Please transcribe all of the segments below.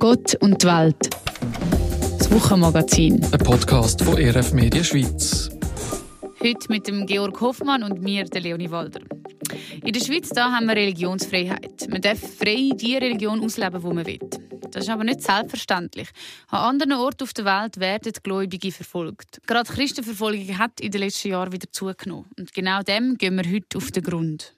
Gott und die Welt. Das Wochenmagazin. Ein Podcast von RF Media Schweiz. Heute mit dem Georg Hoffmann und mir, der Leonie Walder. In der Schweiz da haben wir Religionsfreiheit. Man darf frei die Religion ausleben, die man will. Das ist aber nicht selbstverständlich. An anderen Orten auf der Welt werden Gläubige verfolgt. Gerade die Christenverfolgung hat in den letzten Jahren wieder zugenommen. Und genau dem gehen wir heute auf den Grund.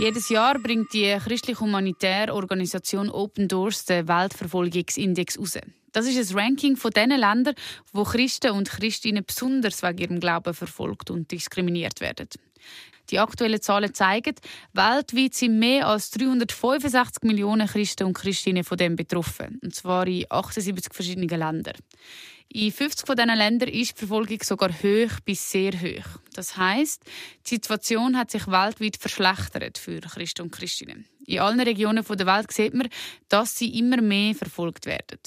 Jedes Jahr bringt die christlich-humanitäre Organisation Open Doors den Weltverfolgungsindex raus. Das ist ein Ranking von den Ländern, wo Christen und Christinnen besonders wegen ihrem Glauben verfolgt und diskriminiert werden. Die aktuellen Zahlen zeigen, weltweit sind mehr als 365 Millionen Christen und Christinnen von dem betroffen, und zwar in 78 verschiedenen Ländern. In 50 von diesen Ländern ist die Verfolgung sogar hoch bis sehr hoch. Das heißt, die Situation hat sich weltweit verschlechtert für Christen und Christinnen. In allen Regionen der Welt sieht man, dass sie immer mehr verfolgt werden.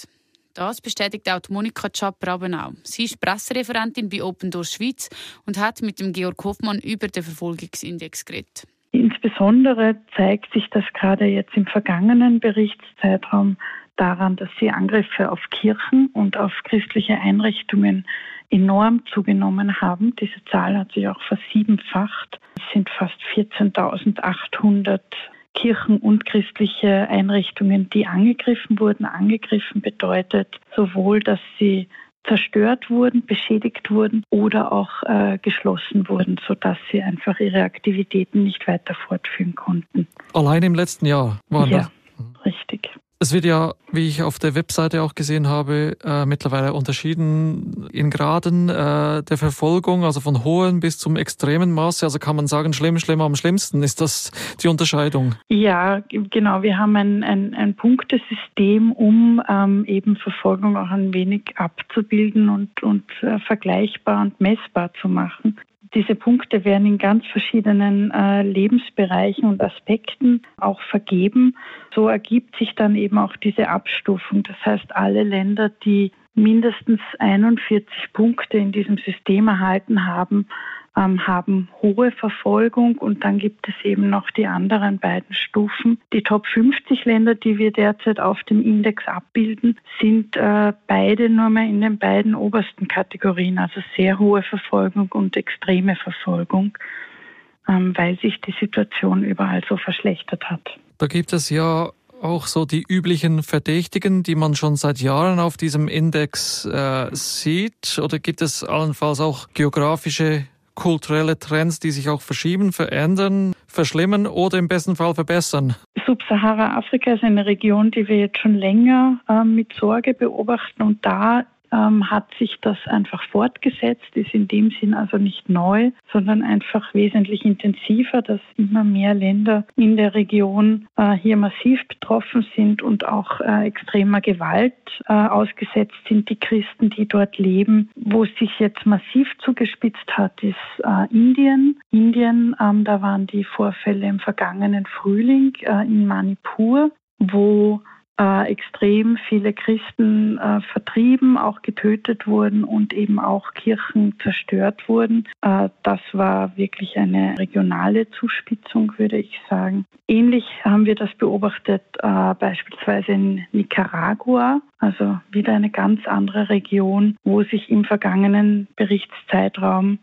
Das bestätigt auch Monika Schapp-Rabenau. Sie ist Pressereferentin bei Open Doors Schweiz und hat mit dem Georg Hoffmann über den Verfolgungsindex geredet. Insbesondere zeigt sich das gerade jetzt im vergangenen Berichtszeitraum daran, dass die Angriffe auf Kirchen und auf christliche Einrichtungen enorm zugenommen haben. Diese Zahl hat sich auch versiebenfacht. Es sind fast 14.800 Kirchen und christliche Einrichtungen, die angegriffen wurden. Angegriffen bedeutet sowohl, dass sie zerstört wurden, beschädigt wurden oder auch äh, geschlossen wurden, sodass sie einfach ihre Aktivitäten nicht weiter fortführen konnten. Allein im letzten Jahr waren ja, das? Es wird ja, wie ich auf der Webseite auch gesehen habe, äh, mittlerweile unterschieden in Graden äh, der Verfolgung, also von hohen bis zum extremen Maße. Also kann man sagen, schlimm, schlimm am schlimmsten. Ist das die Unterscheidung? Ja, genau. Wir haben ein, ein, ein Punktesystem, um ähm, eben Verfolgung auch ein wenig abzubilden und, und äh, vergleichbar und messbar zu machen. Diese Punkte werden in ganz verschiedenen äh, Lebensbereichen und Aspekten auch vergeben. So ergibt sich dann eben auch diese Abstufung. Das heißt, alle Länder, die mindestens 41 Punkte in diesem System erhalten haben, ähm, haben hohe Verfolgung und dann gibt es eben noch die anderen beiden Stufen. Die Top 50 Länder, die wir derzeit auf dem Index abbilden, sind äh, beide nur mehr in den beiden obersten Kategorien, also sehr hohe Verfolgung und extreme Verfolgung, ähm, weil sich die Situation überall so verschlechtert hat. Da gibt es ja auch so die üblichen Verdächtigen, die man schon seit Jahren auf diesem Index äh, sieht? Oder gibt es allenfalls auch geografische kulturelle Trends, die sich auch verschieben, verändern, verschlimmern oder im besten Fall verbessern? Subsahara-Afrika ist eine Region, die wir jetzt schon länger äh, mit Sorge beobachten und da ähm, hat sich das einfach fortgesetzt, ist in dem Sinn also nicht neu, sondern einfach wesentlich intensiver, dass immer mehr Länder in der Region äh, hier massiv betroffen sind und auch äh, extremer Gewalt äh, ausgesetzt sind. Die Christen, die dort leben, wo es sich jetzt massiv zugespitzt hat, ist äh, Indien. Indien, ähm, da waren die Vorfälle im vergangenen Frühling äh, in Manipur, wo äh, extrem viele Christen äh, vertrieben, auch getötet wurden und eben auch Kirchen zerstört wurden. Äh, das war wirklich eine regionale Zuspitzung, würde ich sagen. Ähnlich haben wir das beobachtet äh, beispielsweise in Nicaragua, also wieder eine ganz andere Region, wo sich im vergangenen Berichtszeitraum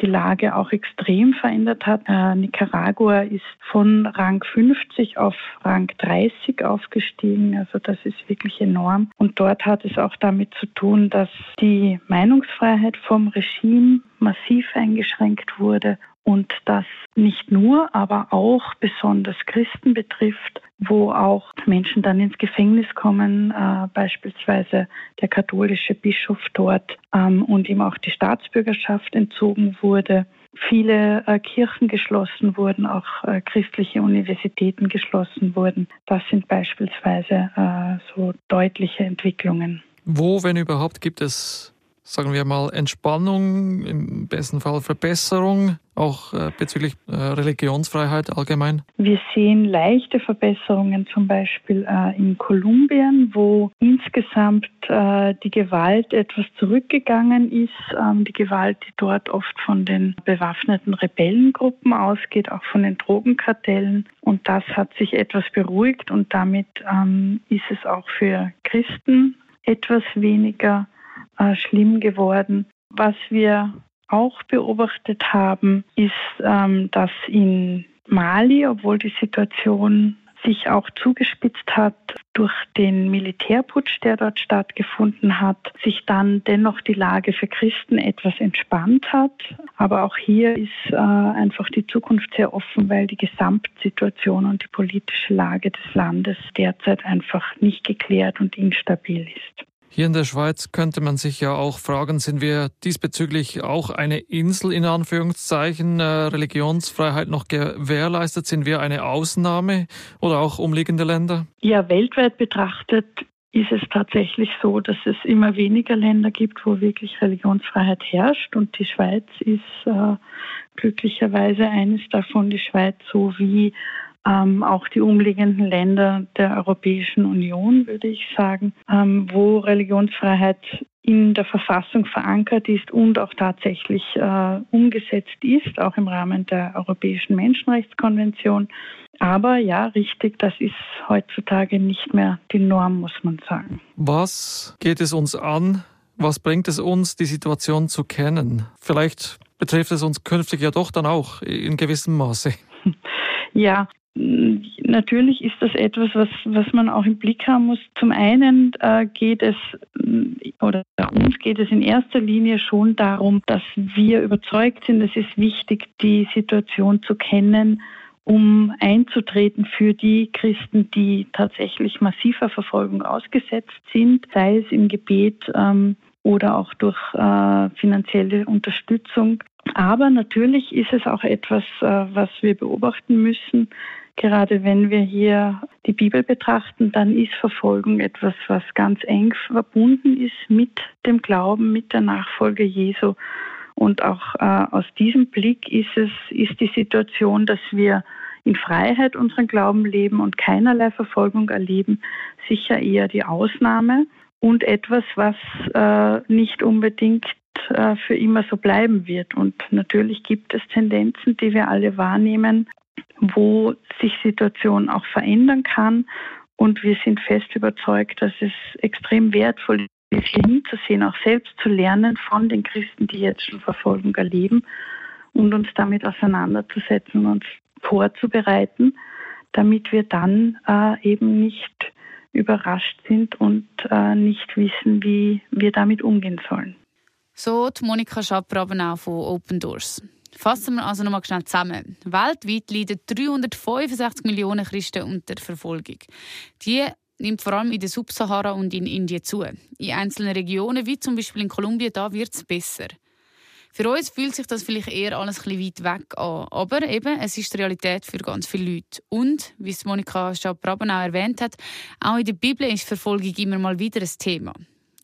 die Lage auch extrem verändert hat. Äh, Nicaragua ist von Rang 50 auf Rang 30 aufgestiegen. Also das ist wirklich enorm. Und dort hat es auch damit zu tun, dass die Meinungsfreiheit vom Regime massiv eingeschränkt wurde und das nicht nur, aber auch besonders Christen betrifft, wo auch Menschen dann ins Gefängnis kommen, äh, beispielsweise der katholische Bischof dort ähm, und ihm auch die Staatsbürgerschaft entzogen wurde. Viele äh, Kirchen geschlossen wurden, auch äh, christliche Universitäten geschlossen wurden. Das sind beispielsweise äh, so deutliche Entwicklungen. Wo, wenn überhaupt, gibt es sagen wir mal, Entspannung, im besten Fall Verbesserung, auch äh, bezüglich äh, Religionsfreiheit allgemein? Wir sehen leichte Verbesserungen zum Beispiel äh, in Kolumbien, wo insgesamt die Gewalt etwas zurückgegangen ist. Ähm, die Gewalt, die dort oft von den bewaffneten Rebellengruppen ausgeht, auch von den Drogenkartellen. Und das hat sich etwas beruhigt und damit ähm, ist es auch für Christen etwas weniger äh, schlimm geworden. Was wir auch beobachtet haben, ist, ähm, dass in Mali, obwohl die Situation sich auch zugespitzt hat durch den Militärputsch, der dort stattgefunden hat, sich dann dennoch die Lage für Christen etwas entspannt hat. Aber auch hier ist äh, einfach die Zukunft sehr offen, weil die Gesamtsituation und die politische Lage des Landes derzeit einfach nicht geklärt und instabil ist. Hier in der Schweiz könnte man sich ja auch fragen, sind wir diesbezüglich auch eine Insel in Anführungszeichen, äh, Religionsfreiheit noch gewährleistet? Sind wir eine Ausnahme oder auch umliegende Länder? Ja, weltweit betrachtet ist es tatsächlich so, dass es immer weniger Länder gibt, wo wirklich Religionsfreiheit herrscht. Und die Schweiz ist äh, glücklicherweise eines davon, die Schweiz sowie ähm, auch die umliegenden Länder der Europäischen Union, würde ich sagen, ähm, wo Religionsfreiheit in der Verfassung verankert ist und auch tatsächlich äh, umgesetzt ist, auch im Rahmen der Europäischen Menschenrechtskonvention. Aber ja, richtig, das ist heutzutage nicht mehr die Norm, muss man sagen. Was geht es uns an? Was bringt es uns, die Situation zu kennen? Vielleicht betrifft es uns künftig ja doch dann auch in gewissem Maße. Ja, Natürlich ist das etwas, was, was man auch im Blick haben muss. Zum einen äh, geht es, oder uns geht es in erster Linie schon darum, dass wir überzeugt sind, es ist wichtig, die Situation zu kennen, um einzutreten für die Christen, die tatsächlich massiver Verfolgung ausgesetzt sind, sei es im Gebet ähm, oder auch durch äh, finanzielle Unterstützung. Aber natürlich ist es auch etwas, äh, was wir beobachten müssen. Gerade wenn wir hier die Bibel betrachten, dann ist Verfolgung etwas, was ganz eng verbunden ist mit dem Glauben, mit der Nachfolge Jesu. Und auch äh, aus diesem Blick ist es, ist die Situation, dass wir in Freiheit unseren Glauben leben und keinerlei Verfolgung erleben, sicher eher die Ausnahme und etwas, was äh, nicht unbedingt äh, für immer so bleiben wird. Und natürlich gibt es Tendenzen, die wir alle wahrnehmen, wo sich Situation auch verändern kann. Und wir sind fest überzeugt, dass es extrem wertvoll ist, hier hinzusehen, auch selbst zu lernen von den Christen, die jetzt schon Verfolgung erleben und uns damit auseinanderzusetzen und uns vorzubereiten, damit wir dann äh, eben nicht überrascht sind und äh, nicht wissen, wie wir damit umgehen sollen. So die Monika Schapper aber auch von Open Doors. Fassen wir also nochmal schnell zusammen. Weltweit leiden 365 Millionen Christen unter Verfolgung. Die nimmt vor allem in der Subsahara und in Indien zu. In einzelnen Regionen, wie zum Beispiel in Kolumbien, da wird es besser. Für uns fühlt sich das vielleicht eher alles ein bisschen weit weg an. Aber eben, es ist die Realität für ganz viele Leute. Und, wie es Monika Schabraben auch erwähnt hat, auch in der Bibel ist Verfolgung immer mal wieder ein Thema.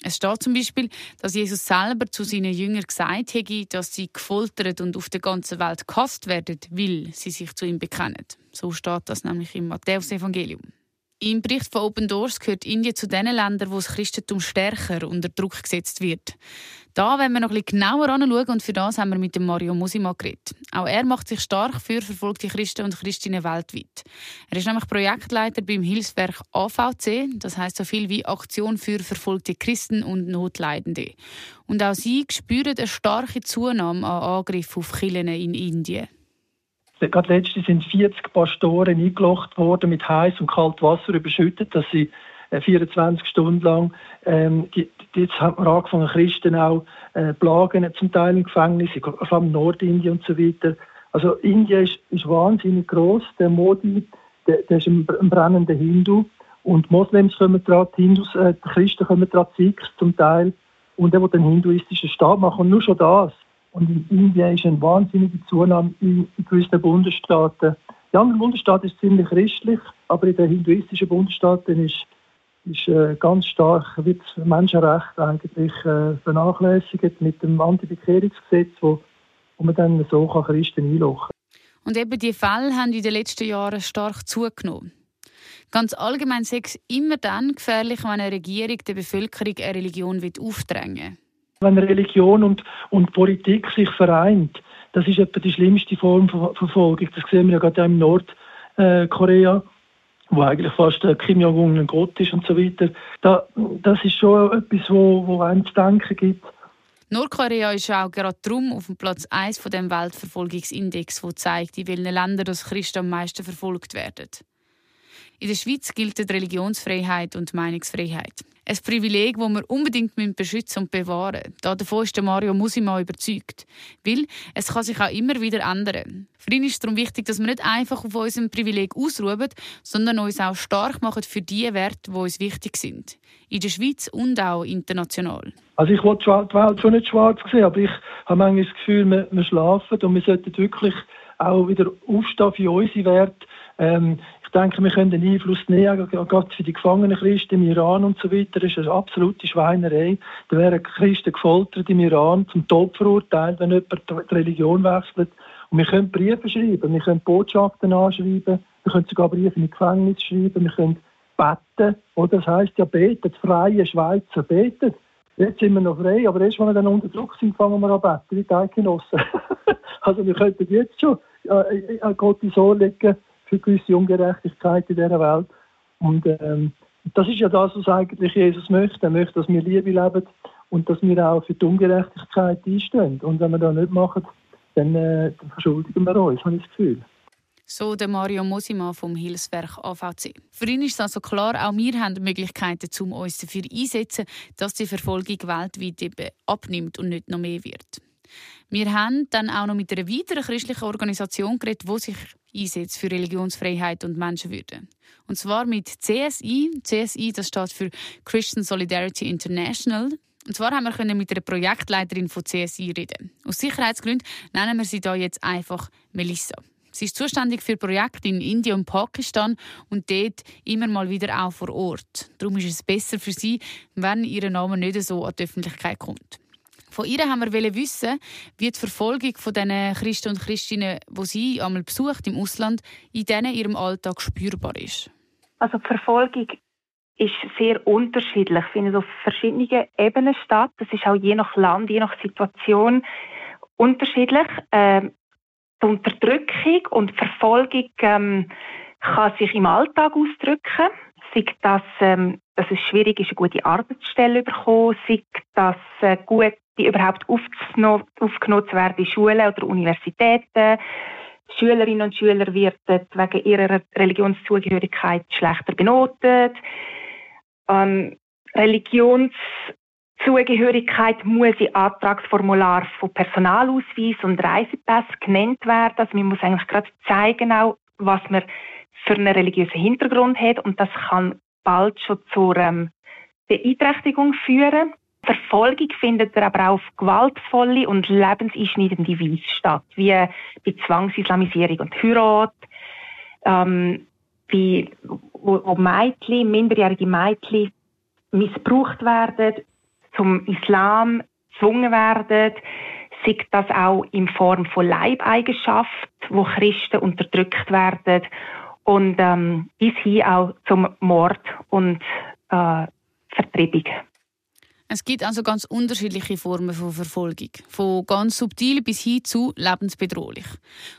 Es steht zum Beispiel, dass Jesus selber zu seinen Jüngern gesagt hätte, dass sie gefoltert und auf der ganzen Welt gehasst werden, weil sie sich zu ihm bekennen. So steht das nämlich im Matthäus-Evangelium. Im Bericht von Open Doors gehört Indien zu den Ländern, wo das Christentum stärker unter Druck gesetzt wird. Da wollen wir noch ein bisschen genauer anschauen und für das haben wir mit dem Mario Musima geredet. Auch er macht sich stark für verfolgte Christen und Christinnen weltweit. Er ist nämlich Projektleiter beim Hilfswerk AVC, das heißt so viel wie Aktion für verfolgte Christen und Notleidende. Und auch sie spüren eine starke Zunahme an Angriffen auf Kirchen in Indien. Gerade letztens sind 40 Pastoren eingelocht worden, mit heiß und kaltem Wasser überschüttet, dass sie 24 äh, Stunden lang, ähm, jetzt haben wir angefangen, Christen auch äh, plagen, zum Teil im Gefängnis, vor allem Nordindien und so weiter. Also Indien ist, ist wahnsinnig groß. Der Modi, der, der ist ein, ein brennender Hindu und Moslems kommen die Hindus, äh, Christen kommen dran, Sikhs zum Teil und der will den hinduistischen Staat machen und nur schon das und in Indien ist eine wahnsinnige Zunahme in, gewissen Bundesstaaten. Die anderen Bundesstaaten sind ziemlich christlich, aber in den hinduistischen Bundesstaaten ist ist äh, ganz stark wird das Menschenrecht eigentlich äh, vernachlässigt mit dem Antibekehrungsgesetz, wo, wo man dann so kann Christen einlochen Und eben die Fälle haben in den letzten Jahren stark zugenommen. Ganz allgemein ist es immer dann gefährlich, wenn eine Regierung der Bevölkerung eine Religion aufdrängen will. Wenn Religion und, und Politik sich vereint, das ist etwa die schlimmste Form von Verfolgung. Das sehen wir ja gerade im Nordkorea. Äh, wo eigentlich fast der Kim Jong-un ein Gott ist und so weiter. Da, das ist schon etwas, wo, wo einem zu denken gibt. Nordkorea ist auch gerade darum auf dem Platz 1 von dem Weltverfolgungsindex, der zeigt, in welchen Ländern das Christen am meisten verfolgt werden. In der Schweiz gilt die Religionsfreiheit und Meinungsfreiheit. Ein Privileg, das wir unbedingt beschützen und bewahren müssen. Davon ist Mario Musima überzeugt. Weil es kann sich auch immer wieder ändern. Für ihn ist es darum wichtig, dass wir nicht einfach auf unserem Privileg ausruhen, sondern uns auch stark machen für die Werte, die uns wichtig sind. In der Schweiz und auch international. Also ich wollte die Welt schon nicht schwarz sehen, aber ich habe manchmal das Gefühl, wir, wir schlafen und wir sollten wirklich auch wieder aufstehen für unsere Werte. Ähm, denke, wir können den Einfluss nehmen, gerade für die gefangenen Christen im Iran und so weiter. Das ist eine absolute Schweinerei. Da werden Christen gefoltert im Iran, zum Tod verurteilt, wenn jemand die Religion wechselt. Und wir können Briefe schreiben, wir können Botschaften anschreiben, wir können sogar Briefe in die Gefängnis schreiben, wir können beten. Oder das heisst ja betet, freie Schweizer betet. Jetzt sind wir noch frei, aber erst, wenn wir dann unter Druck sind, fangen wir an beten, wie die Eidgenossen. also wir könnten jetzt schon äh, äh, Gott ins Ohr legen, für gewisse Ungerechtigkeit in dieser Welt. Und ähm, das ist ja das, was eigentlich Jesus möchte. Er möchte, dass wir Liebe leben und dass wir auch für die Ungerechtigkeit einstehen. Und wenn wir das nicht machen, dann, äh, verschuldigen wir uns, habe ich das Gefühl. So der Mario Mosima vom Hilfswerk AVC. Für ihn ist es also klar, auch wir haben Möglichkeiten, um uns dafür einzusetzen, dass die Verfolgung weltweit eben abnimmt und nicht noch mehr wird. Wir haben dann auch noch mit einer weiteren christlichen Organisation geredet, die sich einsetzt für Religionsfreiheit und Menschenwürde. Und zwar mit CSI. CSI, das steht für Christian Solidarity International. Und zwar haben wir mit einer Projektleiterin von CSI reden. Aus Sicherheitsgründen nennen wir sie da jetzt einfach Melissa. Sie ist zuständig für Projekte in Indien und Pakistan und dort immer mal wieder auch vor Ort. Darum ist es besser für sie, wenn ihr Name nicht so an die Öffentlichkeit kommt. Von ihr haben wir wissen, wie die Verfolgung von den Christen und Christinnen, die sie einmal besucht im Ausland, in denen ihrem Alltag spürbar ist. Also die Verfolgung ist sehr unterschiedlich, findet auf verschiedenen Ebenen statt. Das ist auch je nach Land, je nach Situation unterschiedlich. Ähm, die Unterdrückung und Verfolgung ähm, kann sich im Alltag ausdrücken. Sei das, ähm, dass es schwierig ist, eine gute Arbeitsstelle zu bekommen, sei das äh, gut die überhaupt aufgenommen, zu werden in Schulen oder Universitäten. Schülerinnen und Schüler werden wegen ihrer Religionszugehörigkeit schlechter benotet. Ähm, Religionszugehörigkeit muss im Antragsformular von Personalausweis und Reisepass genannt werden. Also man muss eigentlich gerade zeigen, auch, was man für einen religiösen Hintergrund hat und das kann bald schon zur ähm, Beeinträchtigung führen. Verfolgung findet aber auch auf gewaltvolle und lebenseinschneidende Weise statt, wie bei Zwangsislamisierung und Heirat, ähm, wie, wo, wo Mädchen, minderjährige Mädchen missbraucht werden, zum Islam gezwungen werden, sei das auch in Form von Leibeigenschaft, wo Christen unterdrückt werden und ähm, bis hin auch zum Mord und äh, Vertreibung. Es gibt also ganz unterschiedliche Formen von Verfolgung, von ganz subtil bis hin zu lebensbedrohlich.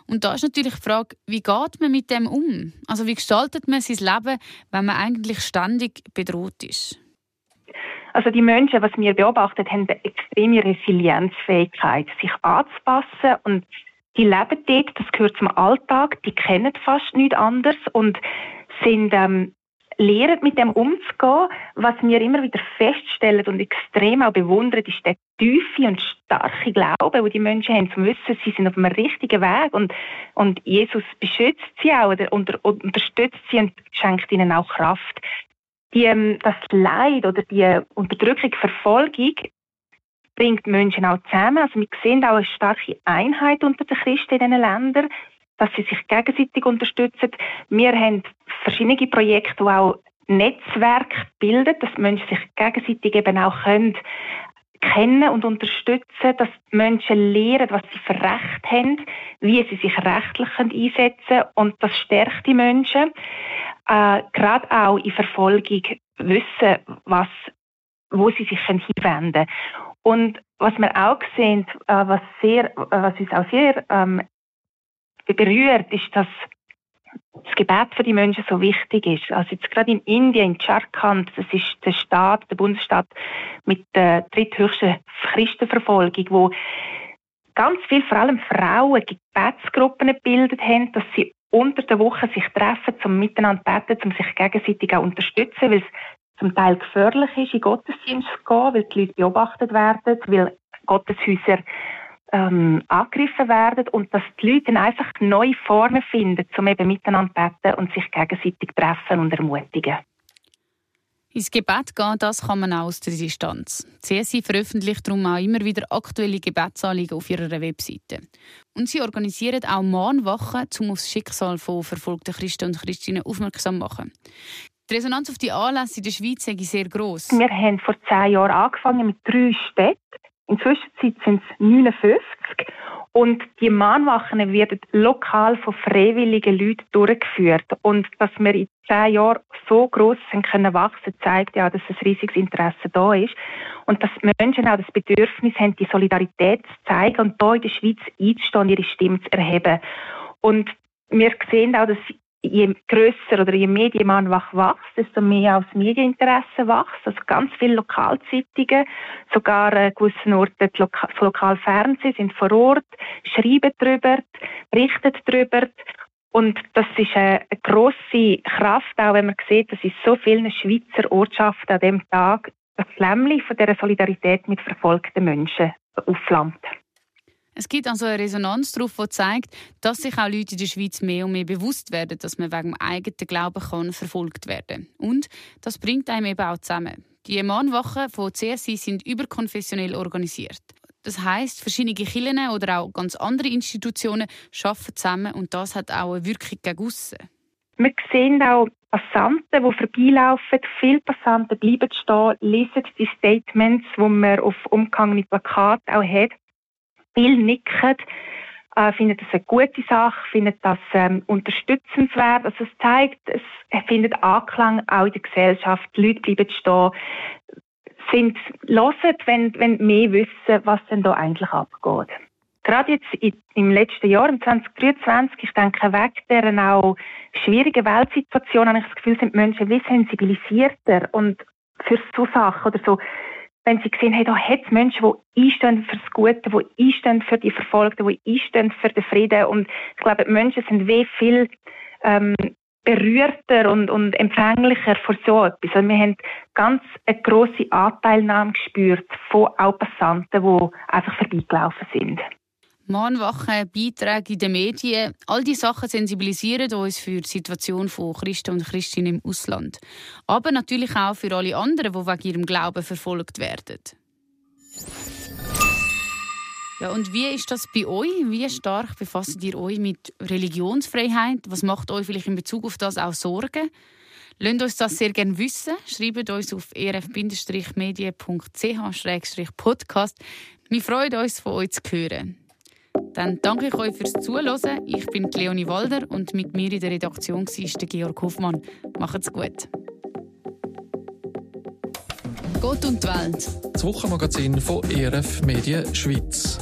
Und da ist natürlich die Frage, wie geht man mit dem um? Also wie gestaltet man sein Leben, wenn man eigentlich ständig bedroht ist? Also die Menschen, was wir beobachtet haben, eine extreme Resilienzfähigkeit, sich anzupassen und die leben dort, das gehört zum Alltag, die kennen fast nichts anderes und sind ähm, lernen, mit dem umzugehen. Was wir immer wieder feststellen und extrem auch bewundern, ist der tiefe und starke Glaube, den die Menschen haben, zu wissen, sie sind auf dem richtigen Weg und, und Jesus beschützt sie auch oder unter, unterstützt sie und schenkt ihnen auch Kraft. Die, ähm, das Leid oder die Unterdrückung, Verfolgung bringt Menschen auch zusammen. Also wir sehen auch eine starke Einheit unter den Christen in diesen Ländern dass sie sich gegenseitig unterstützen. Wir haben verschiedene Projekte, die auch Netzwerk bildet, dass Menschen sich gegenseitig eben auch können kennen und unterstützen, dass Menschen lernen, was sie für Recht haben, wie sie sich rechtlich einsetzen können und das stärkt die Menschen. Äh, gerade auch in Verfolgung wissen, was, wo sie sich hinwenden können. Und was wir auch sehen, äh, was, sehr, äh, was uns auch sehr ähm, berührt, ist, dass das Gebet für die Menschen so wichtig ist. Also jetzt gerade in Indien, in Jharkhand, das ist der Staat, der Bundesstaat mit der dritthöchsten Christenverfolgung, wo ganz viel, vor allem Frauen, Gebetsgruppen gebildet haben, dass sie unter der Woche sich treffen, zum miteinander beten, um sich gegenseitig auch unterstützen, weil es zum Teil gefährlich ist, in Gottesdienst zu gehen, weil die Leute beobachtet werden, weil Gotteshäuser ähm, angegriffen werden und dass die Leute dann einfach neue Formen finden, um eben miteinander beten und sich gegenseitig treffen und ermutigen. Ins Gebet gehen, das kann man auch aus der Distanz. Die CSI veröffentlicht darum auch immer wieder aktuelle Gebetsanliegen auf ihrer Webseite. Und sie organisieren auch Mahnwachen, um auf das Schicksal von verfolgten Christen und Christinnen aufmerksam zu machen. Die Resonanz auf die Anlässe in der Schweiz ist sehr gross. Wir haben vor zehn Jahren angefangen mit drei Städten. Inzwischen sind es 59 und die Mahnwachen werden lokal von freiwilligen Leuten durchgeführt. Und dass wir in zehn Jahren so gross sind können wachsen, zeigt ja, dass ein riesiges Interesse da ist. Und dass Menschen auch das Bedürfnis haben, die Solidarität zu zeigen und hier in der Schweiz einzustehen, ihre Stimme zu erheben. Und wir sehen auch, dass je grösser oder je mehr die Mannwach wächst, desto mehr auch Medieninteresse wächst. Also ganz viele Lokalzeitungen, sogar an äh, gewissen Orten das lokale Fernsehen sind vor Ort, schreiben darüber, berichten darüber. Und das ist eine, eine grosse Kraft, auch wenn man sieht, dass in so vielen Schweizer Ortschaften an dem Tag das Flämmchen von dieser Solidarität mit verfolgten Menschen aufflammt. Es gibt also eine Resonanz darauf, die zeigt, dass sich auch Leute in der Schweiz mehr und mehr bewusst werden, dass man wegen dem eigenen Glauben kann verfolgt werden Und das bringt einem eben auch zusammen. Die Mahnwachen von CSI sind überkonfessionell organisiert. Das heißt, verschiedene Kirchen oder auch ganz andere Institutionen arbeiten zusammen und das hat auch eine Wirkung gegen aussen. Wir sehen auch Passanten, die vorbeilaufen. Viele Passanten bleiben stehen, lesen die Statements, die man auf umgehangenen Plakaten auch hat viel nicken, äh, finden das eine gute Sache, finden das ähm, unterstützenswert. Also es zeigt, es findet Anklang auch in der Gesellschaft. Die Leute bleiben stehen, sind hören, wenn, wenn mehr wissen, was denn da eigentlich abgeht. Gerade jetzt im letzten Jahr, im 2023, ich denke, weg der auch schwierigen Weltsituation, habe ich das Gefühl, sind die Menschen wie sensibilisierter und für so Sachen oder so wenn sie gesehen haben, da hat es Menschen, die einstehen für das Gute, die einstehen für die Verfolgten, die einstehen für den Frieden. Und ich glaube, die Menschen sind wie viel ähm, berührter und, und empfänglicher für so etwas. Also wir haben ganz eine grosse Anteilnahme gespürt von auch Passanten, die einfach vorbeigelaufen sind. Mahnwachen, Beiträge in den Medien, all diese Sachen sensibilisieren uns für die Situation von Christen und Christinnen im Ausland. Aber natürlich auch für alle anderen, die wegen ihrem Glauben verfolgt werden. Ja, und wie ist das bei euch? Wie stark befasst ihr euch mit Religionsfreiheit? Was macht euch vielleicht in Bezug auf das auch Sorgen? Lasst uns das sehr gerne wissen. Schreibt uns auf erf-medien.ch-podcast. Wir freuen uns, von euch zu hören. Dann danke ich euch fürs Zuhören. Ich bin Leonie Walder und mit mir in der Redaktion der Georg Hoffmann. Macht's gut. Gott und die Welt. Das Wochenmagazin von ERF Medien Schweiz.